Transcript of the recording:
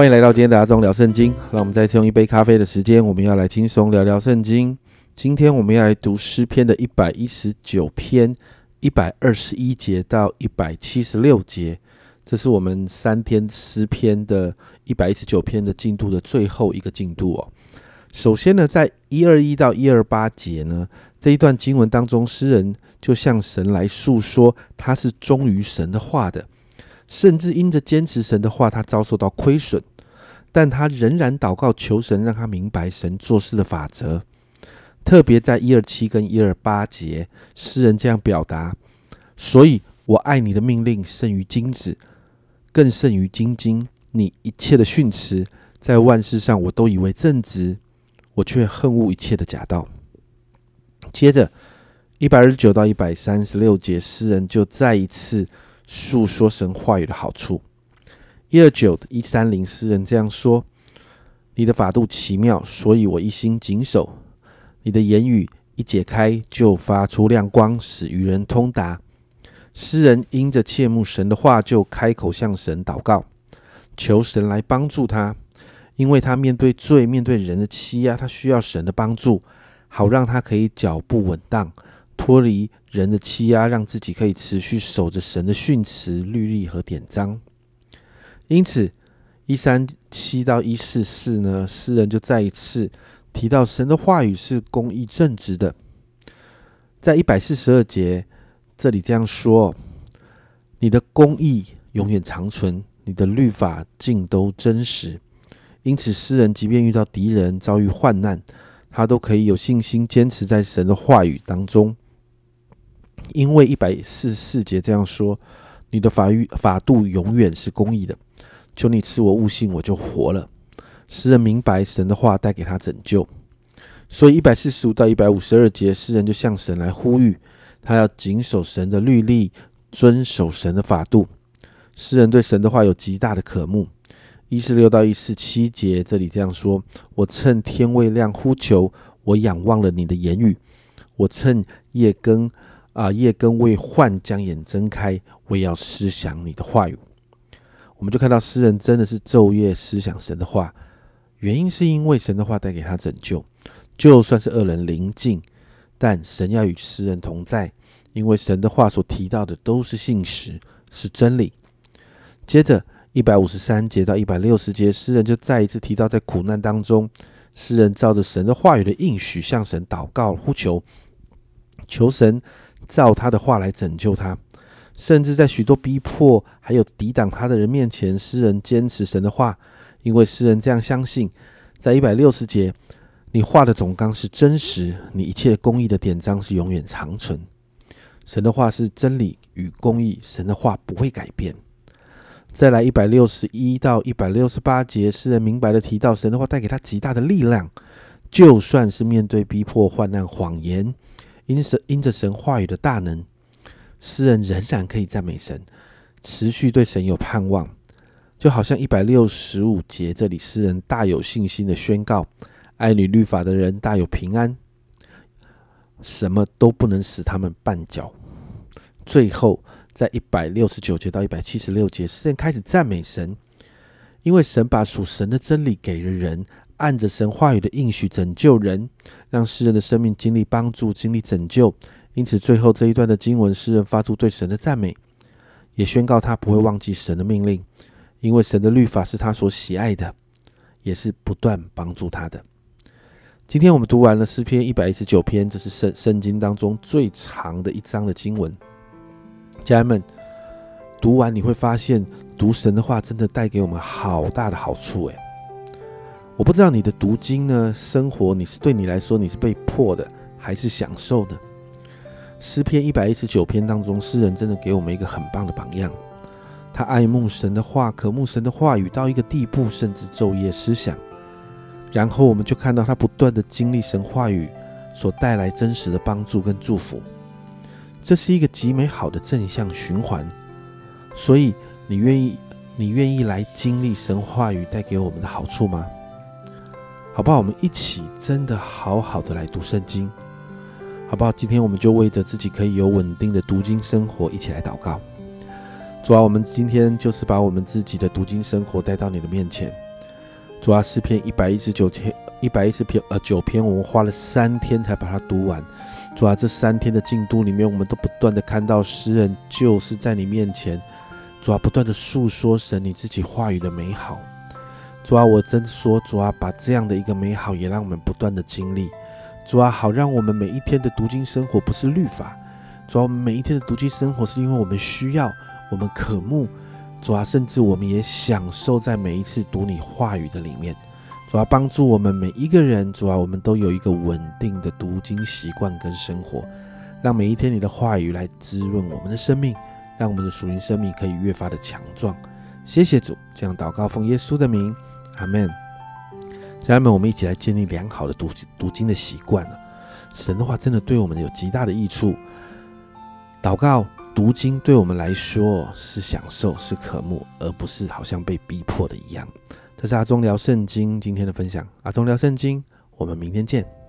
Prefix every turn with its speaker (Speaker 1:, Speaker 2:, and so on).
Speaker 1: 欢迎来到今天的阿忠聊圣经。让我们再次用一杯咖啡的时间，我们要来轻松聊聊圣经。今天我们要来读诗篇的一百一十九篇一百二十一节到一百七十六节，这是我们三天诗篇的一百一十九篇的进度的最后一个进度哦。首先呢，在一二一到一二八节呢这一段经文当中，诗人就向神来诉说他是忠于神的话的，甚至因着坚持神的话，他遭受到亏损。但他仍然祷告求神，让他明白神做事的法则。特别在一二七跟一二八节，诗人这样表达：所以我爱你的命令胜于金子，更胜于金金。你一切的训斥，在万事上我都以为正直，我却恨恶一切的假道。接着一百二十九到一百三十六节，诗人就再一次诉说神话语的好处。一二九一三零诗人这样说：“你的法度奇妙，所以我一心谨守。你的言语一解开，就发出亮光，使愚人通达。”诗人因着切慕神的话，就开口向神祷告，求神来帮助他，因为他面对罪、面对人的欺压，他需要神的帮助，好让他可以脚步稳当，脱离人的欺压，让自己可以持续守着神的训词、律例和典章。因此，一三七到一四四呢，诗人就再一次提到神的话语是公义正直的。在一百四十二节这里这样说：“你的公义永远长存，你的律法尽都真实。”因此，诗人即便遇到敌人遭遇患难，他都可以有信心坚持在神的话语当中。因为一百四十四节这样说：“你的法律法度永远是公义的。”求你赐我悟性，我就活了。诗人明白神的话带给他拯救，所以一百四十五到一百五十二节，诗人就向神来呼吁，他要谨守神的律例，遵守神的法度。诗人对神的话有极大的渴慕。一四六到一四七节，这里这样说：我趁天未亮呼求，我仰望了你的言语；我趁夜更啊夜更未换，将眼睁开，我要思想你的话语。我们就看到诗人真的是昼夜思想神的话，原因是因为神的话带给他拯救，就算是恶人临近，但神要与诗人同在，因为神的话所提到的都是信实，是真理。接着一百五十三节到一百六十节，诗人就再一次提到，在苦难当中，诗人照着神的话语的应许向神祷告呼求，求神照他的话来拯救他。甚至在许多逼迫还有抵挡他的人面前，诗人坚持神的话，因为诗人这样相信。在一百六十节，你画的总纲是真实，你一切公义的典章是永远长存。神的话是真理与公义，神的话不会改变。再来一百六十一到一百六十八节，诗人明白的提到，神的话带给他极大的力量，就算是面对逼迫、患难、谎言，因神因着神话语的大能。诗人仍然可以赞美神，持续对神有盼望，就好像一百六十五节这里，诗人大有信心的宣告：爱女律法的人大有平安，什么都不能使他们绊脚。最后，在一百六十九节到一百七十六节，诗人开始赞美神，因为神把属神的真理给了人，按着神话语的应许拯救人，让诗人的生命经历帮助，经历拯救。因此，最后这一段的经文，诗人发出对神的赞美，也宣告他不会忘记神的命令，因为神的律法是他所喜爱的，也是不断帮助他的。今天我们读完了诗篇一百一十九篇，这是圣圣经当中最长的一章的经文。家人们，读完你会发现，读神的话真的带给我们好大的好处。诶，我不知道你的读经呢，生活你是对你来说你是被迫的，还是享受的？诗篇一百一十九篇当中，诗人真的给我们一个很棒的榜样。他爱慕神的话，渴慕神的话语到一个地步，甚至昼夜思想。然后我们就看到他不断的经历神话语所带来真实的帮助跟祝福。这是一个极美好的正向循环。所以，你愿意，你愿意来经历神话语带给我们的好处吗？好不好？我们一起真的好好的来读圣经。好不好？今天我们就为着自己可以有稳定的读经生活，一起来祷告。主啊，我们今天就是把我们自己的读经生活带到你的面前。主啊，诗篇一百一十九篇，一百一十篇呃九篇，我们花了三天才把它读完。主啊，这三天的进度里面，我们都不断的看到诗人就是在你面前，主啊，不断的诉说神你自己话语的美好。主啊，我真说，主啊，把这样的一个美好也让我们不断的经历。主啊，好让我们每一天的读经生活不是律法，主啊，我们每一天的读经生活是因为我们需要，我们渴慕。主啊，甚至我们也享受在每一次读你话语的里面。主啊，帮助我们每一个人，主啊，我们都有一个稳定的读经习惯跟生活，让每一天你的话语来滋润我们的生命，让我们的属灵生命可以越发的强壮。谢谢主，这样祷告奉耶稣的名，阿门。家人们，我们一起来建立良好的读读经的习惯了。神的话真的对我们有极大的益处。祷告。读经对我们来说是享受，是渴慕，而不是好像被逼迫的一样。这是阿忠聊圣经今天的分享。阿忠聊圣经，我们明天见。